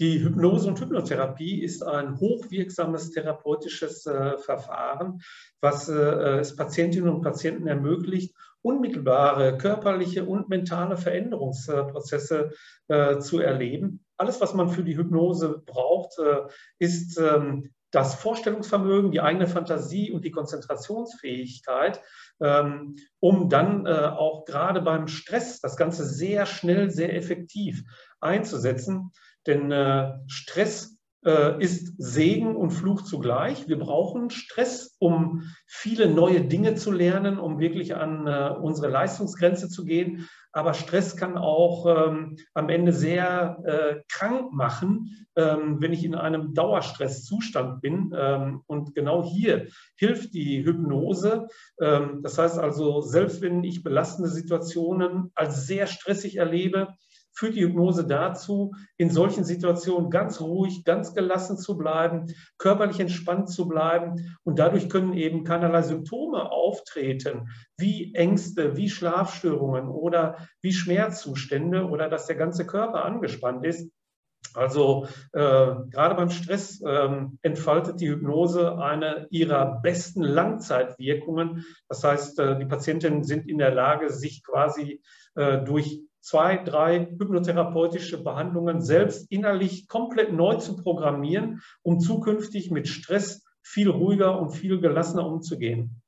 Die Hypnose und Hypnotherapie ist ein hochwirksames therapeutisches äh, Verfahren, was äh, es Patientinnen und Patienten ermöglicht, unmittelbare körperliche und mentale Veränderungsprozesse äh, zu erleben. Alles, was man für die Hypnose braucht, äh, ist ähm, das Vorstellungsvermögen, die eigene Fantasie und die Konzentrationsfähigkeit, ähm, um dann äh, auch gerade beim Stress das Ganze sehr schnell, sehr effektiv einzusetzen. Denn äh, Stress äh, ist Segen und Fluch zugleich. Wir brauchen Stress, um viele neue Dinge zu lernen, um wirklich an äh, unsere Leistungsgrenze zu gehen. Aber Stress kann auch ähm, am Ende sehr äh, krank machen, ähm, wenn ich in einem Dauerstresszustand bin. Ähm, und genau hier hilft die Hypnose. Ähm, das heißt also, selbst wenn ich belastende Situationen als sehr stressig erlebe, führt die Hypnose dazu, in solchen Situationen ganz ruhig, ganz gelassen zu bleiben, körperlich entspannt zu bleiben. Und dadurch können eben keinerlei Symptome auftreten, wie Ängste, wie Schlafstörungen oder wie Schmerzzustände oder dass der ganze Körper angespannt ist. Also äh, gerade beim Stress äh, entfaltet die Hypnose eine ihrer besten Langzeitwirkungen. Das heißt, äh, die Patientinnen sind in der Lage, sich quasi äh, durch zwei, drei hypnotherapeutische Behandlungen selbst innerlich komplett neu zu programmieren, um zukünftig mit Stress viel ruhiger und viel gelassener umzugehen.